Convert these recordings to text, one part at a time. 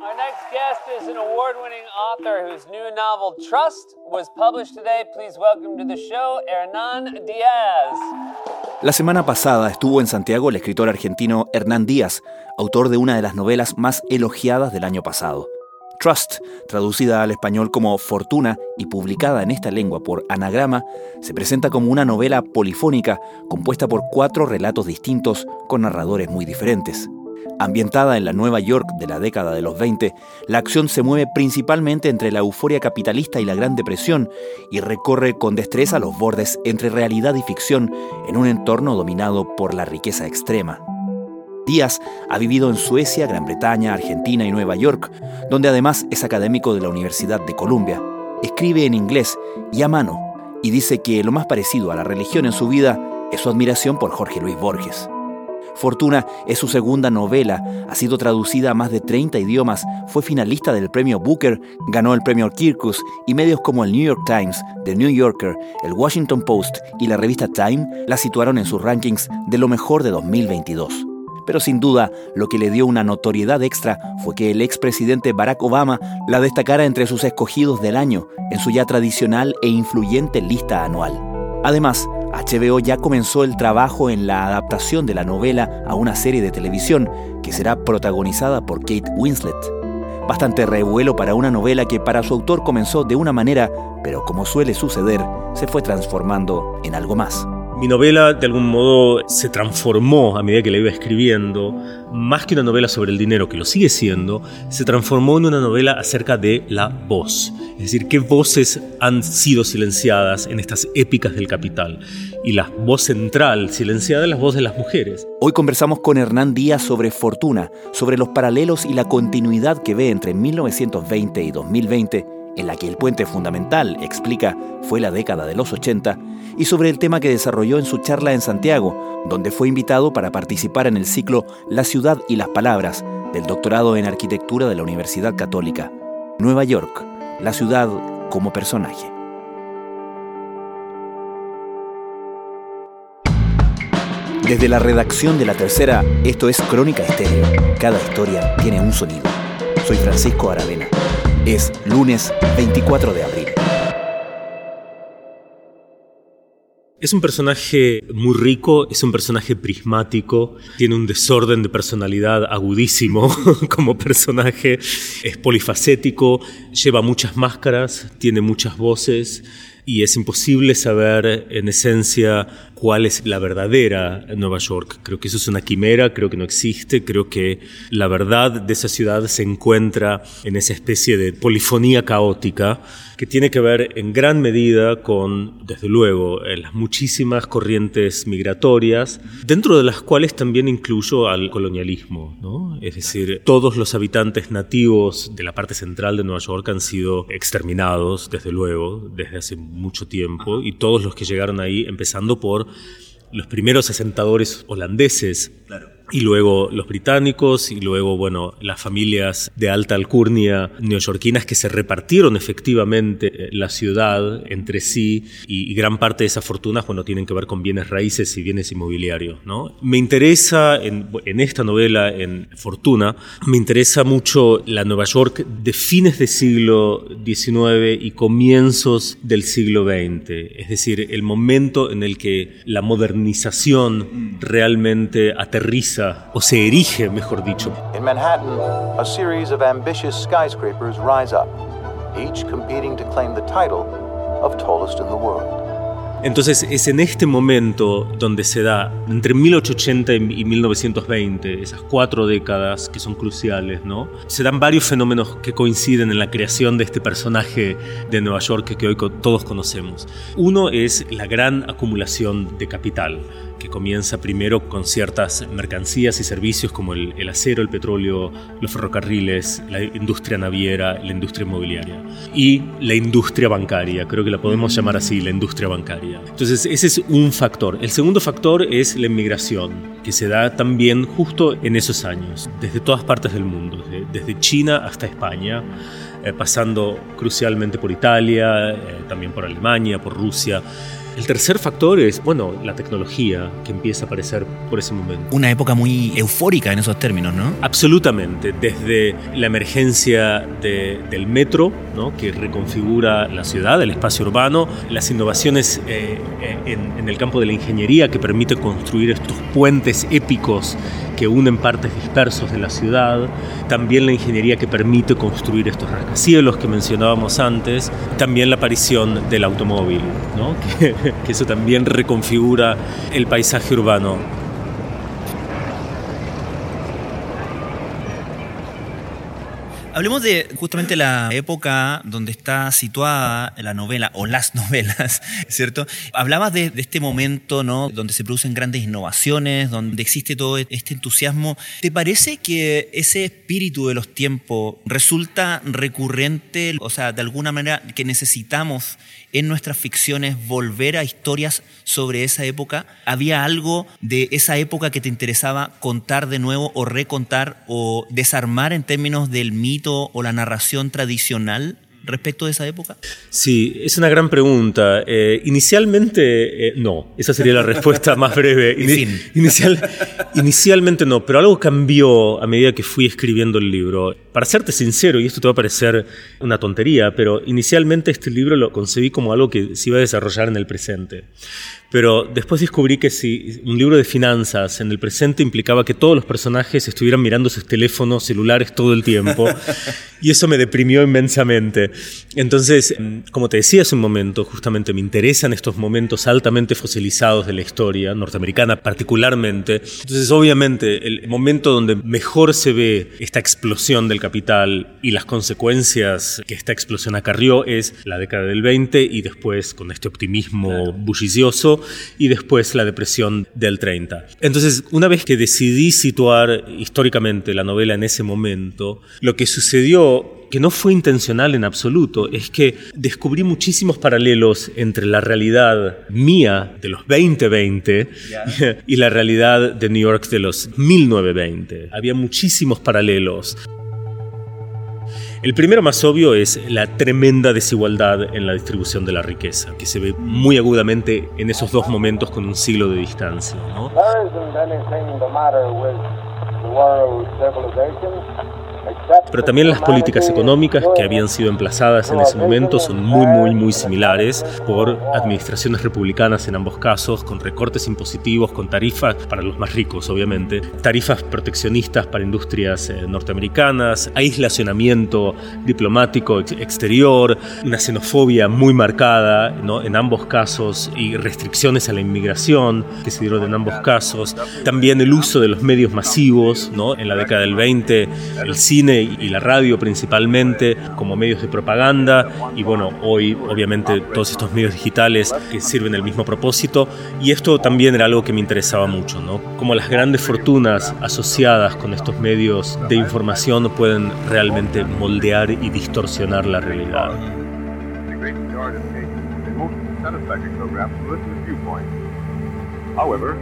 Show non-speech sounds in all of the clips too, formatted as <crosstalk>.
Our next guest is an award winning author whose new novel, Trust, was published today. Please welcome to the show, Hernán Díaz. La semana pasada estuvo en Santiago el escritor argentino Hernán Díaz, autor de una de las novelas más elogiadas del año pasado. Trust, traducida al español como Fortuna y publicada en esta lengua por Anagrama, se presenta como una novela polifónica compuesta por cuatro relatos distintos con narradores muy diferentes. Ambientada en la Nueva York de la década de los 20, la acción se mueve principalmente entre la euforia capitalista y la Gran Depresión y recorre con destreza los bordes entre realidad y ficción en un entorno dominado por la riqueza extrema. Díaz ha vivido en Suecia, Gran Bretaña, Argentina y Nueva York, donde además es académico de la Universidad de Columbia. Escribe en inglés y a mano, y dice que lo más parecido a la religión en su vida es su admiración por Jorge Luis Borges. Fortuna es su segunda novela, ha sido traducida a más de 30 idiomas, fue finalista del premio Booker, ganó el premio Kirkus y medios como el New York Times, The New Yorker, el Washington Post y la revista Time la situaron en sus rankings de lo mejor de 2022. Pero sin duda, lo que le dio una notoriedad extra fue que el expresidente Barack Obama la destacara entre sus escogidos del año en su ya tradicional e influyente lista anual. Además, HBO ya comenzó el trabajo en la adaptación de la novela a una serie de televisión que será protagonizada por Kate Winslet. Bastante revuelo para una novela que para su autor comenzó de una manera, pero como suele suceder, se fue transformando en algo más. Mi novela de algún modo se transformó a medida que la iba escribiendo, más que una novela sobre el dinero, que lo sigue siendo, se transformó en una novela acerca de la voz. Es decir, qué voces han sido silenciadas en estas épicas del capital. Y la voz central silenciada es la voz de las mujeres. Hoy conversamos con Hernán Díaz sobre Fortuna, sobre los paralelos y la continuidad que ve entre 1920 y 2020 en la que el puente fundamental, explica, fue la década de los 80, y sobre el tema que desarrolló en su charla en Santiago, donde fue invitado para participar en el ciclo La ciudad y las palabras del doctorado en arquitectura de la Universidad Católica. Nueva York, la ciudad como personaje. Desde la redacción de La Tercera, esto es Crónica Estéreo. Cada historia tiene un sonido. Soy Francisco Aravena. Es lunes 24 de abril. Es un personaje muy rico, es un personaje prismático, tiene un desorden de personalidad agudísimo <laughs> como personaje, es polifacético, lleva muchas máscaras, tiene muchas voces y es imposible saber en esencia cuál es la verdadera Nueva York. Creo que eso es una quimera, creo que no existe, creo que la verdad de esa ciudad se encuentra en esa especie de polifonía caótica que tiene que ver en gran medida con, desde luego, eh, las muchísimas corrientes migratorias, dentro de las cuales también incluyo al colonialismo, ¿no? Es decir, todos los habitantes nativos de la parte central de Nueva York han sido exterminados, desde luego, desde hace mucho tiempo, y todos los que llegaron ahí, empezando por los primeros asentadores holandeses. Y luego los británicos y luego, bueno, las familias de alta alcurnia neoyorquinas que se repartieron efectivamente eh, la ciudad entre sí y, gran parte de esas fortunas, bueno, tienen que ver con bienes raíces y bienes inmobiliarios, ¿no? Me interesa en, en esta novela, en Fortuna, me interesa mucho la Nueva York de fines del siglo XIX y comienzos del siglo XX, es decir, el momento en el que la modernización realmente aterriza o se erige, mejor dicho. In Manhattan, a series of ambitious skyscrapers rise up, each competing to claim the title of tallest in the world. Entonces es en este momento donde se da, entre 1880 y 1920, esas cuatro décadas que son cruciales, ¿no? Se dan varios fenómenos que coinciden en la creación de este personaje de Nueva York que hoy todos conocemos. Uno es la gran acumulación de capital que comienza primero con ciertas mercancías y servicios como el, acero, el petróleo, los ferrocarriles, la industria naviera, la industria inmobiliaria y la industria bancaria, creo que la podemos llamar así, la industria bancaria. Entonces ese es un factor. El segundo factor es la inmigración, que se da también justo en esos años, desde todas partes del mundo, desde, China hasta España. Eh, pasando crucialmente por Italia, eh, también por Alemania, por Rusia, El tercer factor es, bueno, la tecnología que empieza a aparecer por ese momento. Una época muy eufórica en esos términos, ¿no? Absolutamente, desde la emergencia del metro, ¿no? que reconfigura la ciudad, el espacio urbano, las innovaciones eh, eh, en, en el campo de la ingeniería que permite construir estos puentes épicos que unen partes dispersos de la ciudad, también la ingeniería que permite construir estos rascacielos que mencionábamos antes, también la aparición del automóvil, <laughs> que eso también reconfigura el paisaje urbano. Hablemos de justamente la época donde está situada la novela o las <laughs> novelas, ¿cierto? Hablabas de, este momento, ¿no? Donde se producen grandes innovaciones, donde existe todo este entusiasmo. ¿Te parece que ese espíritu de los tiempos resulta recurrente, o sea, de alguna manera que necesitamos en nuestras ficciones volver a historias sobre esa época? ¿Había algo de esa época que te interesaba contar de nuevo o recontar o desarmar en términos del mito? o la narración tradicional respecto de esa época? Sí, es una gran pregunta. Eh, inicialmente, eh, no. Esa sería la respuesta más breve. Ini inicial, inicialmente no, pero algo cambió a medida que fui escribiendo el libro. Para serte sincero, y esto te va a parecer una tontería, pero inicialmente este libro lo concebí como algo que se iba a desarrollar en el presente. Pero después descubrí que si un libro de finanzas en el presente implicaba que todos los personajes estuvieran mirando sus teléfonos celulares todo el tiempo, <laughs> y eso me deprimió inmensamente. Entonces, como te decía hace un momento, justamente me interesan estos momentos altamente fosilizados de la historia norteamericana particularmente. Entonces, obviamente, el momento donde mejor se ve esta explosión del capital y las consecuencias que esta explosión acarrió es la década del 20 y después con este optimismo bullicioso y después la depresión del 30. Entonces, una vez que decidí situar históricamente la novela en ese momento, lo que sucedió que no fue intencional en absoluto, es que descubrí muchísimos paralelos entre la realidad mía de los 2020 y la realidad de New York de los 1920. Había muchísimos paralelos. El primero más obvio es la tremenda desigualdad en la distribución de la riqueza, que se ve muy agudamente en esos dos momentos con un siglo de distancia. ¿no? Pero también las políticas económicas que habían sido emplazadas en ese momento son muy, muy, muy similares por administraciones republicanas en ambos casos, con recortes impositivos, con tarifas para los más ricos, obviamente, tarifas proteccionistas para industrias eh, norteamericanas, aislacionamiento diplomático ex exterior, una xenofobia muy marcada ¿no? en ambos casos y restricciones a la inmigración que se dieron en ambos casos. También el uso de los medios masivos, ¿no? en la década del 20, el cine y la radio principalmente como medios de propaganda y bueno, hoy obviamente todos estos medios digitales que sirven el mismo propósito y esto también era algo que me interesaba mucho, ¿no? Como las grandes fortunas asociadas con estos medios de información pueden realmente moldear y distorsionar la realidad. However,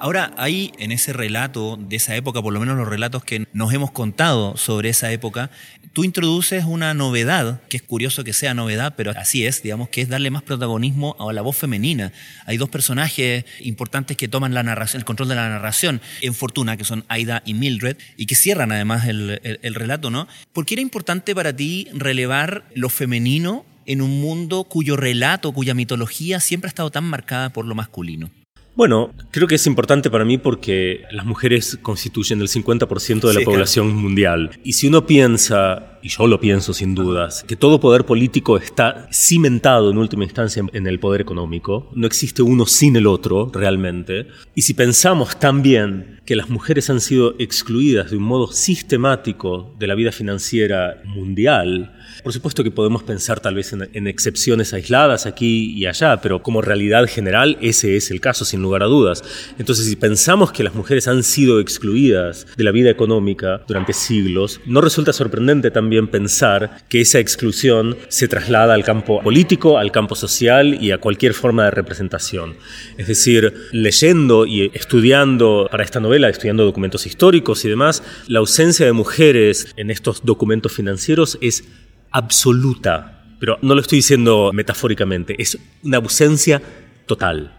Ahora, ahí en ese relato de esa época, por lo menos los relatos que nos hemos contado sobre esa época, tú introduces una novedad, que es curioso que sea novedad, pero así es, digamos, que es darle más protagonismo a la voz femenina. Hay dos personajes importantes que toman la narración, el control de la narración en Fortuna, que son Aida y Mildred, y que cierran además el, el, el relato, ¿no? ¿Por qué era importante para ti relevar lo femenino en un mundo cuyo relato, cuya mitología siempre ha estado tan marcada por lo masculino? Bueno, creo que es importante para mí porque las mujeres constituyen el 50% de la sí, población claro. mundial. Y si uno piensa, y yo lo pienso sin dudas, que todo poder político está cimentado en última instancia en el poder económico, no existe uno sin el otro realmente. Y si pensamos también que las mujeres han sido excluidas de un modo sistemático de la vida financiera mundial, por supuesto que podemos pensar tal vez en, en, excepciones aisladas aquí y allá, pero como realidad general ese es el caso sin lugar a dudas. Entonces si pensamos que las mujeres han sido excluidas de la vida económica durante siglos, no resulta sorprendente también pensar que esa exclusión se traslada al campo político, al campo social y a cualquier forma de representación. Es decir, leyendo y estudiando para esta novela, estudiando documentos históricos y demás, la ausencia de mujeres en estos documentos financieros es absoluta, pero no lo estoy diciendo metafóricamente, es una ausencia total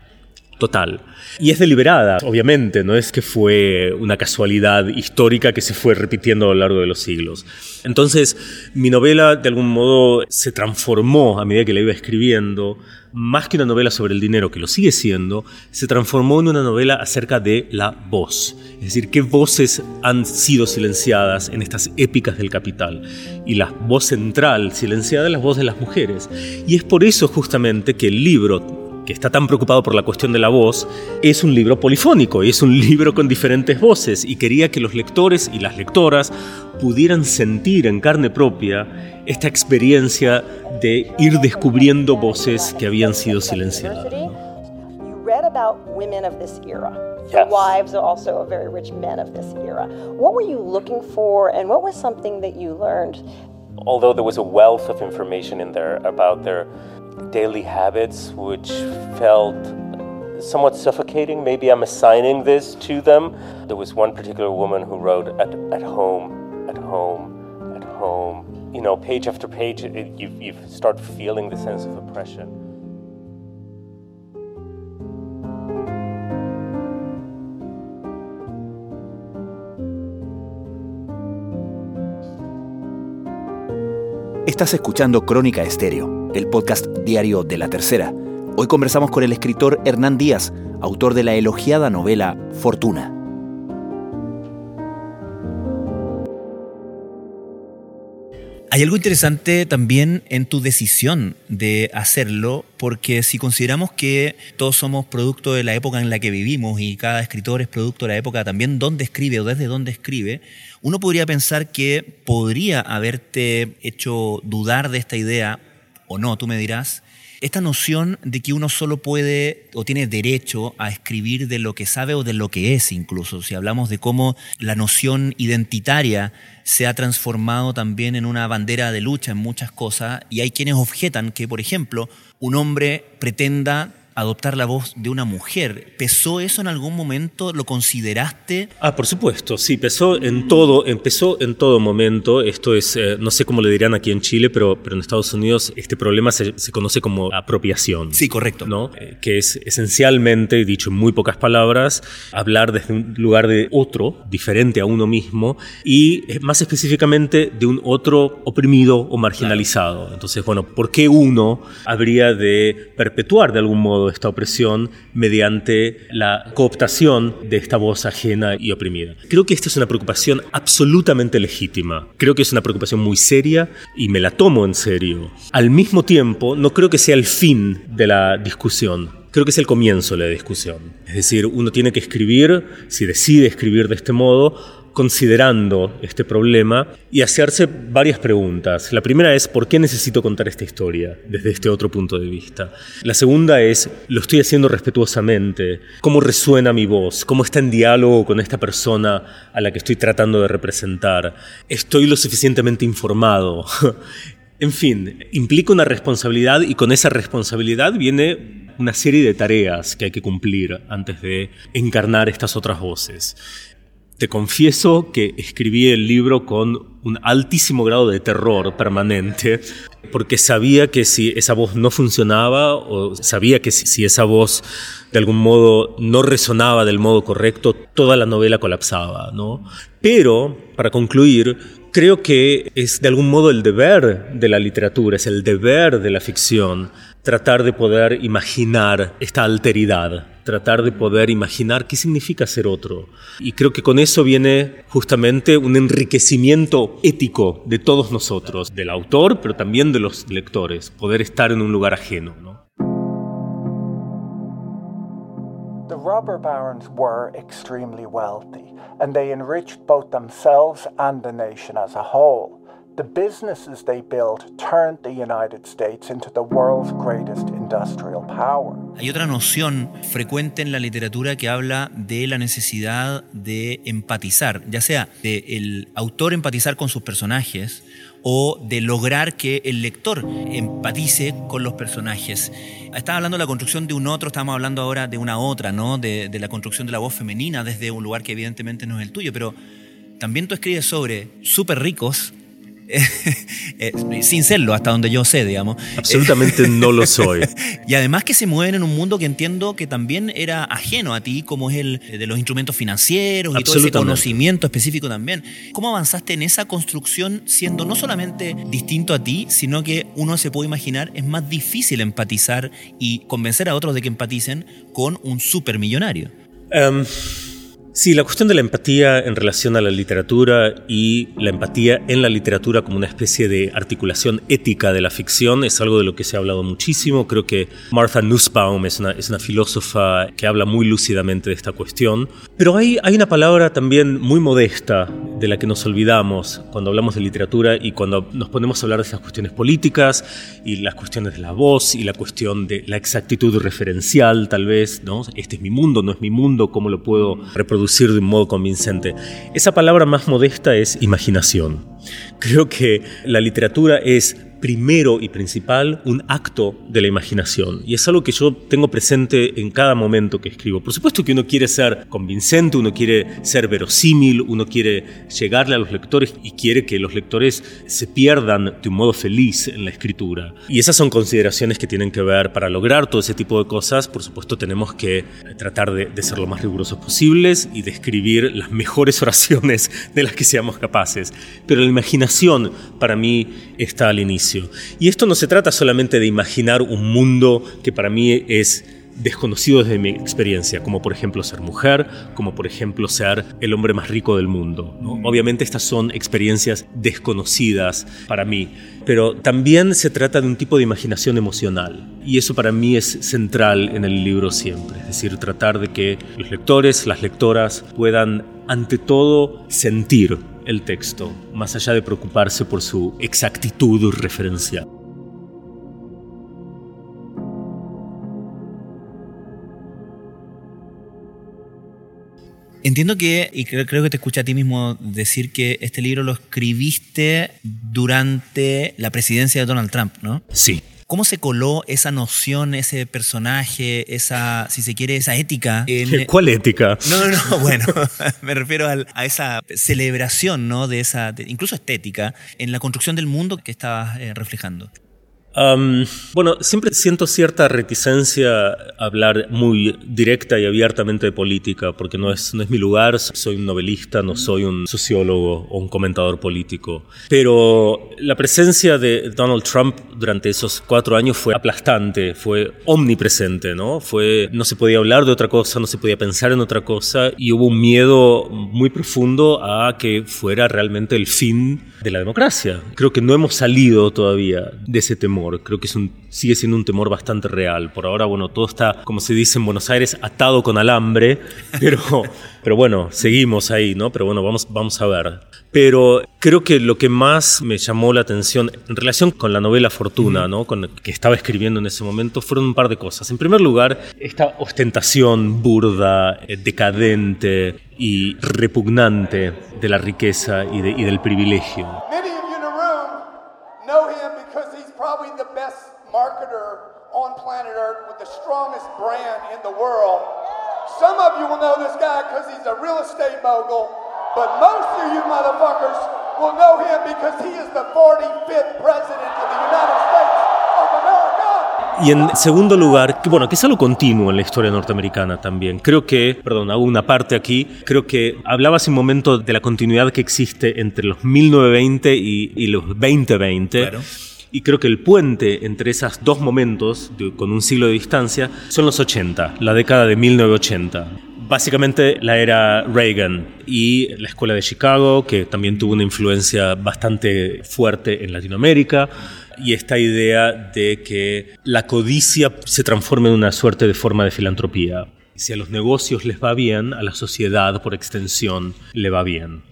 total. Y es deliberada, obviamente, no es que fue una casualidad histórica que se fue repitiendo a lo largo de los siglos. Entonces, mi novela de algún modo se transformó a medida que la iba escribiendo, más que una novela sobre el dinero, que lo sigue siendo, se transformó en una novela acerca de la voz. Es decir, qué voces han sido silenciadas en estas épicas del capital. Y la voz central silenciada es la voz de las mujeres. Y es por eso justamente que el libro que está tan preocupado por la cuestión de la voz, es un libro polifónico y es un <laughs> libro con diferentes voces y quería que los lectores y las lectoras pudieran sentir en carne propia esta experiencia de ir descubriendo voces que habían sido silenciadas. The wives are also very rich men of this era. What were you looking for, and what was something that you learned? Although there was a wealth of information in there about their daily habits, which felt somewhat suffocating. Maybe I'm assigning this to them. There was one particular woman who wrote, at, at home, at home, at home. You know, page after page, it, you, you start feeling the sense of oppression. Estás escuchando Crónica Estéreo, el podcast diario de La Tercera. Hoy conversamos con el escritor Hernán Díaz, autor de la elogiada novela Fortuna. Hay algo interesante también en tu decisión de hacerlo, porque si consideramos que todos somos producto de la época en la que vivimos y cada escritor es producto de la época también donde escribe o desde dónde escribe, uno podría pensar que podría haberte hecho dudar de esta idea, o no, tú me dirás, esta noción de que uno solo puede o tiene derecho a escribir de lo que sabe o de lo que es incluso, si hablamos de cómo la noción identitaria se ha transformado también en una bandera de lucha en muchas cosas y hay quienes objetan que, por ejemplo, un hombre pretenda adoptar la voz de una mujer. ¿Pesó eso en algún momento? ¿Lo consideraste? Ah, por supuesto, sí, pesó en todo, empezó en todo momento. Esto es, eh, no sé cómo le dirán aquí en Chile, pero, pero en Estados Unidos este problema se, conoce como apropiación. Sí, correcto. ¿no? Eh, que es esencialmente, dicho en muy pocas palabras, hablar desde un lugar de otro, diferente a uno mismo, y más específicamente de un otro oprimido o marginalizado. Entonces, bueno, ¿por qué uno habría de perpetuar de algún modo esta opresión mediante la cooptación de esta voz ajena y oprimida. Creo que esta es una preocupación absolutamente legítima. Creo que es una preocupación muy seria y me la tomo en serio. Al mismo tiempo, no creo que sea el fin de la discusión creo que es el comienzo de la discusión. Es decir, uno tiene que escribir, si decide escribir de este modo, considerando este problema y hacerse varias preguntas. La primera es, ¿por qué necesito contar esta historia desde este otro punto de vista? La segunda es, ¿lo estoy haciendo respetuosamente? ¿Cómo resuena mi voz? ¿Cómo está en diálogo con esta persona a la que estoy tratando de representar? ¿Estoy lo suficientemente informado? <laughs> en fin, implica una responsabilidad y con esa responsabilidad viene una serie de tareas que hay que cumplir antes de encarnar estas otras voces. Te confieso que escribí el libro con un altísimo grado de terror permanente, porque sabía que si esa voz no funcionaba o sabía que si esa voz de algún modo no resonaba del modo correcto, toda la novela colapsaba, ¿no? Pero, para concluir, creo que es de algún modo el deber de la literatura, es el deber de la ficción tratar de poder imaginar esta alteridad, tratar de poder imaginar qué significa ser otro. Y creo que con eso viene justamente un enriquecimiento ético de todos nosotros, del autor, pero también de los lectores, poder estar en un lugar ajeno. ¿no? The robber barons were extremely wealthy, and they enriched both themselves and the nation as a whole. The businesses they built turned the United States into the world's greatest industrial power. Hay otra noción frecuente en la literatura que habla de la necesidad de empatizar, ya sea de el autor empatizar con sus personajes o de lograr que el lector empatice con los personajes. Estaba hablando de la construcción de un otro, estamos hablando ahora de una otra, ¿no? De, de la construcción de la voz femenina desde un lugar que evidentemente no es el tuyo, pero también tú escribes sobre súper ricos <laughs> eh, sin serlo, hasta donde yo sé, digamos. Absolutamente no lo <laughs> soy. y además que se mueven en un mundo que entiendo que también era ajeno a ti, como es el de los instrumentos financieros y todo ese conocimiento específico también. ¿Cómo avanzaste en esa construcción siendo no solamente distinto a ti, sino que uno se puede imaginar es más difícil empatizar y convencer a otros de que empaticen con un supermillonario? Um, Sí, la cuestión de la empatía en relación a la literatura y la empatía en la literatura como una especie de articulación ética de la ficción es algo de lo que se ha hablado muchísimo. Creo que Martha Nussbaum es una, filósofa que habla muy lúcidamente de esta cuestión. Pero hay, hay una palabra también muy modesta de la que nos olvidamos cuando hablamos de literatura y cuando nos ponemos a hablar de esas cuestiones políticas y las cuestiones de la voz y la cuestión de la exactitud referencial, tal vez, ¿no? Este es mi mundo, no es mi mundo, ¿cómo lo puedo reproducir? De un modo convincente. Esa palabra más modesta es imaginación. Creo que la literatura es primero y principal un acto de la imaginación. Y es algo que yo tengo presente en cada momento que escribo. Por supuesto que uno quiere ser convincente, uno quiere ser verosímil, uno quiere llegarle a los lectores y quiere que los lectores se pierdan de un modo feliz en la escritura. Y esas son consideraciones que tienen que ver para lograr todo ese tipo de cosas. Por supuesto tenemos que tratar de, ser lo más rigurosos posibles y de escribir las mejores <laughs> oraciones de las que seamos capaces. Pero la imaginación para mí está al inicio. Y esto no se trata solamente de imaginar un mundo que para mí es desconocido desde mi experiencia, como por ejemplo ser mujer, como por ejemplo ser el hombre más rico del mundo. Obviamente estas son experiencias desconocidas para mí, pero también se trata de un tipo de imaginación emocional y eso para mí es central en el libro siempre, es decir, tratar de que los lectores, las lectoras puedan ante todo sentir el texto, más allá de preocuparse por su exactitud referencial. Entiendo que, y creo, que te escuché a ti mismo decir que este libro lo escribiste durante la presidencia de Donald Trump, ¿no? Sí. ¿Cómo se coló esa noción, ese personaje, esa, si se quiere, esa ética? En... ¿Cuál ética? No, no, no, <laughs> bueno, <laughs> me refiero a, esa celebración, ¿no? De esa, incluso estética, en la construcción del mundo que estabas eh, reflejando bueno, siempre siento cierta reticencia a hablar muy directa y abiertamente de política, porque no es, no es mi lugar, soy un novelista, no soy un sociólogo o un comentador político. Pero la presencia de Donald Trump durante esos cuatro años fue aplastante, fue omnipresente, ¿no? Fue, no se podía hablar de otra cosa, no se podía pensar en otra cosa, y hubo un miedo muy profundo a que fuera realmente el fin de la democracia. Creo que no hemos salido todavía de ese temor. Creo que es un, sigue siendo un temor bastante real. Por ahora, bueno, todo está, como se dice en Buenos Aires, atado con alambre, <laughs> pero, pero bueno, seguimos ahí, ¿no? Pero bueno, vamos, vamos a ver. Pero creo que lo que más me llamó la atención en relación con la novela Fortuna, ¿no? Con que estaba escribiendo en ese momento, fueron un par de cosas. En primer lugar, esta ostentación burda, eh, decadente y repugnante de la riqueza y, de, y del privilegio. Probably the best marketer on planet Earth with the strongest brand in the world. Some of you will know this guy because he's a real estate mogul, but most of you motherfuckers will know him because he is the 45th president of the United States of America. Y en segundo lugar, que, bueno, que es algo continuo en la historia norteamericana también. Creo que, perdón, hago una parte aquí, creo que hablaba hace un momento de la continuidad que existe entre los 1920 y, y los 2020. Claro y creo que el puente entre esos dos momentos, con un siglo de distancia, son los 80, la década de 1980 básicamente la era Reagan y la escuela de Chicago, que también tuvo una influencia bastante fuerte en Latinoamérica, y esta idea de que la codicia se transforme en una suerte de forma de filantropía. Si a los negocios les va bien, a la sociedad por extensión le va bien.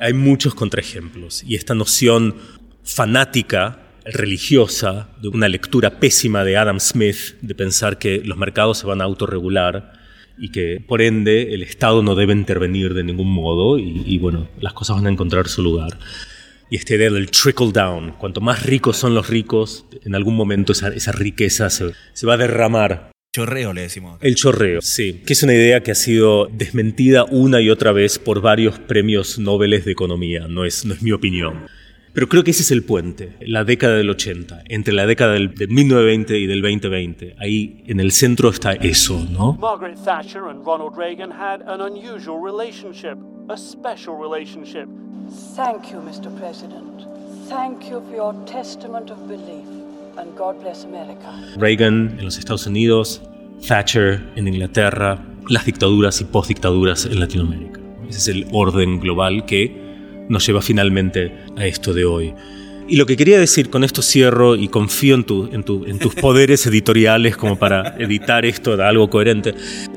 Hay muchos contraejemplos y esta noción fanática religiosa, de una lectura pésima de Adam Smith, de pensar que los mercados se van a autorregular y que por ende el Estado no debe intervenir de ningún modo y, bueno, las cosas van a encontrar su lugar. Y esta idea del trickle down, cuanto más ricos son los ricos, en algún momento esa, esa riqueza se, se va a derramar Chorreo le decimos. El chorreo, sí, que es una idea que ha sido desmentida una y otra vez por varios premios Nobel de economía, no es, no es mi opinión. Pero creo que ese es el puente, la década del 80, entre la década del, de 1920 y del 2020. Ahí en el centro está eso, ¿no? Margaret Thatcher and Ronald Reagan had an unusual relationship, a special relationship. Thank you, Mr. President. Thank you for your testament of belief. And God bless America. Reagan en los Estados Unidos, Thatcher en Inglaterra, las dictaduras y postdictaduras en Latinoamérica. Ese es el orden global que nos lleva finalmente a esto de hoy. Y lo que quería decir, con esto cierro y confío en, tu, en, tu, en tus <laughs> poderes editoriales como para editar esto de algo coherente.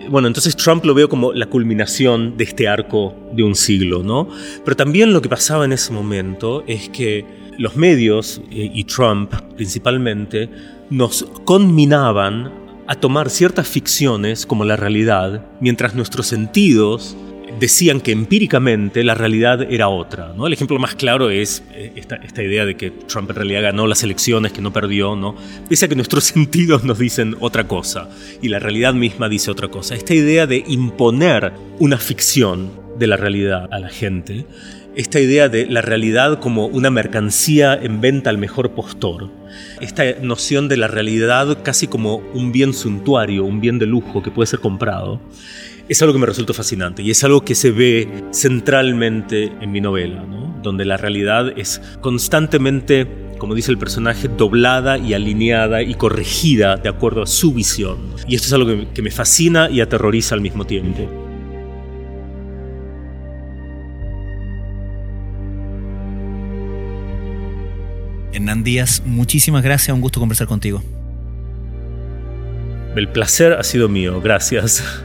Bueno, entonces Trump lo veo como la culminación de este arco de un siglo, ¿no? Pero también lo que pasaba en ese momento es que los medios, y Trump principalmente, nos conminaban a tomar ciertas ficciones como la realidad, mientras nuestros sentidos decían que empíricamente la realidad era otra. ¿no? El ejemplo más claro es eh, esta, idea de que Trump en realidad ganó las elecciones, que no perdió, ¿no? pese a que nuestros <laughs> sentidos nos dicen otra cosa y la realidad misma dice otra cosa. Esta idea de imponer una ficción de la realidad a la gente, esta idea de la realidad como una mercancía en venta al mejor postor, esta noción de la realidad casi como un bien suntuario, un bien de lujo que puede ser comprado es algo que me resulta fascinante y es algo que se ve centralmente en mi novela, ¿no? donde la realidad es constantemente, como dice el personaje, doblada y alineada y corregida de acuerdo a su visión. Y esto es algo que, que me fascina y aterroriza al mismo tiempo. Hernán Díaz, muchísimas gracias, un gusto conversar contigo. El placer ha sido mío, gracias.